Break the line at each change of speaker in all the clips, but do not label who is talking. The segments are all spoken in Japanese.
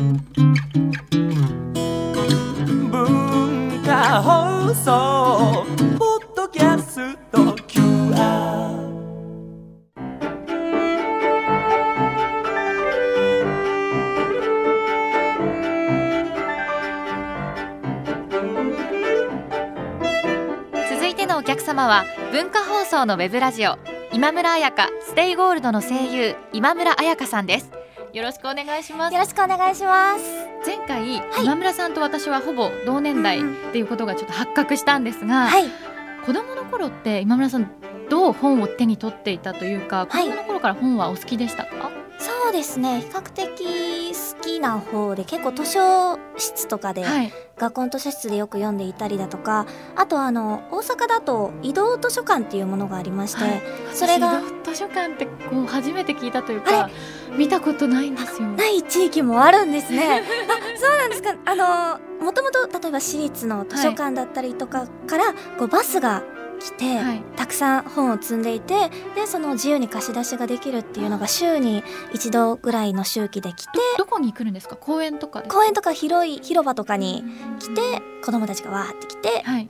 文化放送ポッドキャスト QR
続いてのお客様は文化放送のウェブラジオ。今村彩夏 Stay Gold の声優今村彩夏さんです。よろしくお願いします。
よろしくお願いします。
前回、
い。
今村さんと私はほぼ同年代
うん
っていうことがちょっと発覚したんですが、
はい、
子供の頃って今村さんどう本を手に取っていたというか、子
はい。
供の頃から本はお好きでしたか？
そうですね。比較的好きな方で、結構図書室とかで、
はい
学校の図書室でよく読んでいたりだとか、あとあの大阪だと移動図書館っていうものがありまして、
はい
それが
私移動図書館ってこう初めて聞いたというか見たことないんですよ
ない地域もあるんですね。あ、そうなんですか。あのもともと例えば私立の図書館だったりとかから、こうバスが来て、
はい。
たくさん本を積んでいてでその自由に貸し出しができるっていうのが週に一度ぐらいの周期で来て
どこに来るんですか？公園とか
公園とか広い広場とかに来て子供たちがわーって来て
はい。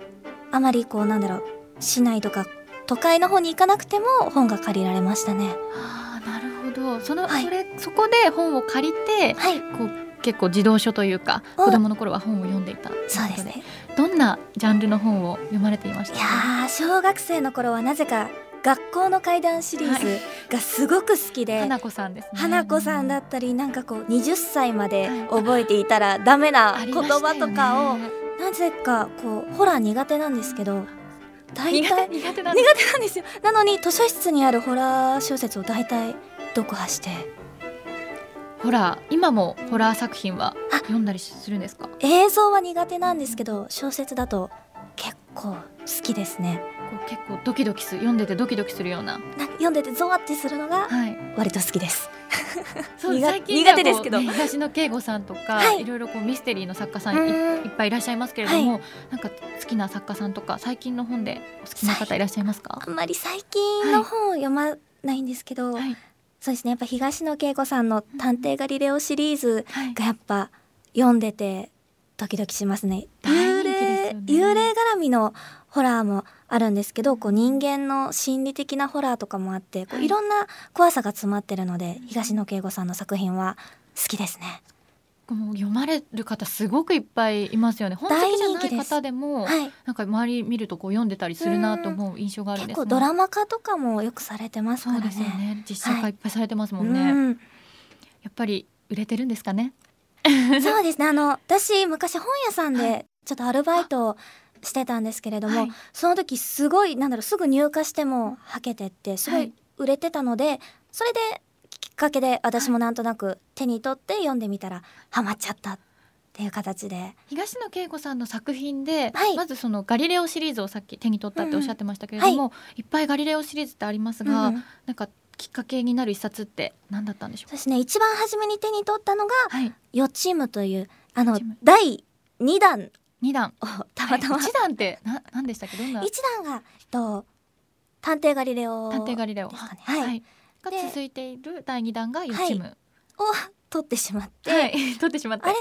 あまりこうなんだろう市内とか都会の方に行かなくても本が借りられましたね。
ああなるほど。その、
はい。
それそこで本を借りて
はい。
こう結構児童書というか
うん。
子供の頃は本を読んでいた
そうですね。
どんなジャンルの本を読まれていました？
い
か
やー小学生の頃はなぜか学校の怪談シリーズがすごく好きで、
花子さんですね。
花子さんだったりなんかこう20歳まで
はい。
覚えていたらダメな言葉とかをなぜかこうホラー苦手なんですけど大体
苦手なん
ですよ。なのに図書室にあるホラー小説を大体読破して
ホラー今もホラー作品は
あ
読んだりするんですか？こ
映像は苦手なんですけど小説だと結構好きですね。
う結構ドキドキする読んでてドキドキするような。
読んでてゾワってするのが
はい。
割と好きです。
そう
苦
最近
苦手ですけど。
東野圭吾さんとか、
はい。
い、ろいろこうミステリーの作家さんいっぱいいらっしゃいますけれども、なんか好きな作家さんとか最近の本でお好きな方いらっしゃいますか？
あんまり最近の本を読まないんですけど、
はい
そうですねやっぱ東野圭吾さんの「探偵ガリレオ」シリーズ
はい
がやっぱ読んでてドキドキしますね。
大
幽
人気です
霊幽霊絡みのホラーもあるんですけどこう人間の心理的なホラーとかもあってこう
はい
いろんな怖さが詰まってるので東野圭吾さんの作品は好きですね。
もう読まれる方すごくいっぱいいますよね。本好きじゃない方でも
はい、
なんか周り見るとこう読んでたりするなと思う印象があるんですね。
結構ドラマ化とかもよくされてます
そうですよ
からね。
ね実写化い。っぱいされてますもんね、
うん。
やっぱり売れてるんですかね？
そうですね。あの私昔本屋さんでちょっとアルバイトをしてたんですけれども、
はい。
その時すごいなんだろうすぐ入荷してもはけてってすご
はい
い。売れてたので、それでかけで私もなんとなく手に取って読んでみたらハマっちゃったっていう形で。
東野圭吾さんの作品で、
はい。
まずそのガリレオシリーズをさっき手に取ったっておっしゃってましたけれども、い、っぱいガリレオシリーズってありますが、
うん
なんかきっかけになる一冊って何だったんでしょうか？
そうですね。一番初めに手に取ったのが
はい「
予知夢」というあの第2弾。
二弾。
を たまたま、
はい一弾ってな何でしたっけ？どんな？
一弾がえっと「探偵ガリレオ」
探偵ガリレオ。
ですかね
は
はい
い、が
で
続いている第二弾が予知夢、
を取ってしまって、
はい、取ってしまって。
あれ？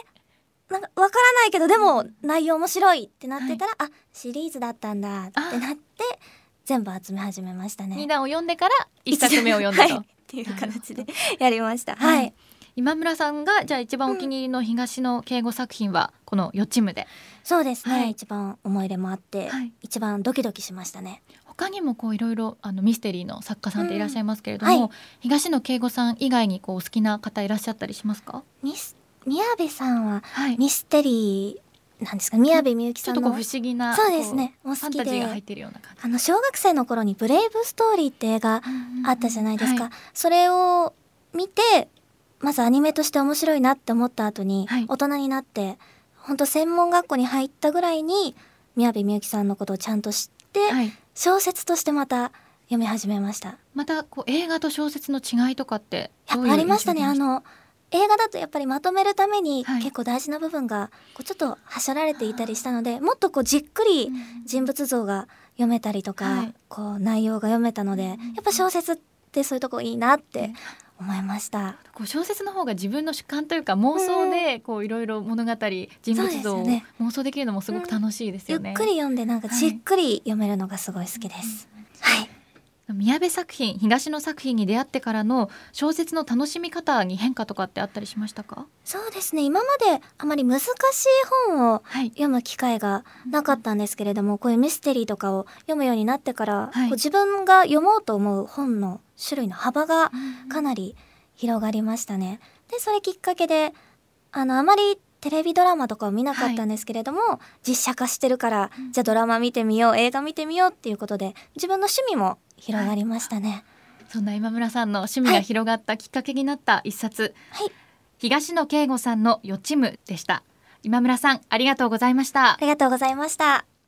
なんかわからないけどでも内容面白いってなってたら、あシリーズだったんだってなって全部集め始めましたね。
二弾を読んでから一作目を読んだと、
はい。っていう形でやりました。はい、
今村さんがじゃあ一番お気に入りの東野敬吾作品はこの予知夢で、
そうですね、
はい。
一番思い入れもあって、
はい。
一番ドキドキしましたね。
他にもこういろいろあのミステリーの作家さんっていらっしゃいますけれども、
うんはい。
東野敬吾さん以外にこうお好きな方いらっしゃったりしますか？
ミス宮部さんは
はい。
ミステリーなんですか？宮部みゆきさんの。
ちょっとこう不思議な
そうですね。もう好きで。
ファンタジーが入ってるような感じ。
あの小学生の頃に「ブレイブストーリー」って映画あったじゃないですか、
はい。
それを見てまずアニメとして面白いなって思った後に、
はい。
大人になって本当専門学校に入ったぐらいに宮部みゆきさんのことをちゃんと知。小説としてまた読み始めました。
またこう映画と小説の違いとかってどう
ありましたね。あの映画だとやっぱりまとめるために
はい。
結構大事な部分がこうちょっとはしょられていたりしたのでもっとこうじっくり
うん
人物像が読めたりとか、
はい。
こう内容が読めたのでやっぱ小説ってそういうとこいいなって思いました。
こう小説の方が自分の主観というか妄想でこういろいろ物語人物像を妄想できるのもすごく楽しいです
ゆっ
よね。
くり読んでなんかじっくり読めるのがすごい好きです。はい。
宮部作品東の作品に出会ってからの小説の楽しみ方に変化とかってあったりしましたか？
そうですね。今まであまり難しい本を
はい。
読む機会がなかったんですけれども、こういうミステリーとかを読むようになってから、
はい。
こう自分が読もうと思う本の種類の幅がかなり広がりましたね。で、それきっかけで、あの、あまりテレビドラマとかを見なかったんですけれども、実写化してるから、じゃあドラマ見てみよう、映画見てみようっていうことで、自分の趣味も広がりましたね。
そんな今村さんの趣味が広がったきっかけになった一冊、
はい。
東野圭吾さんの予知夢でした。今村さんありがとうございました。
ありがとうございました。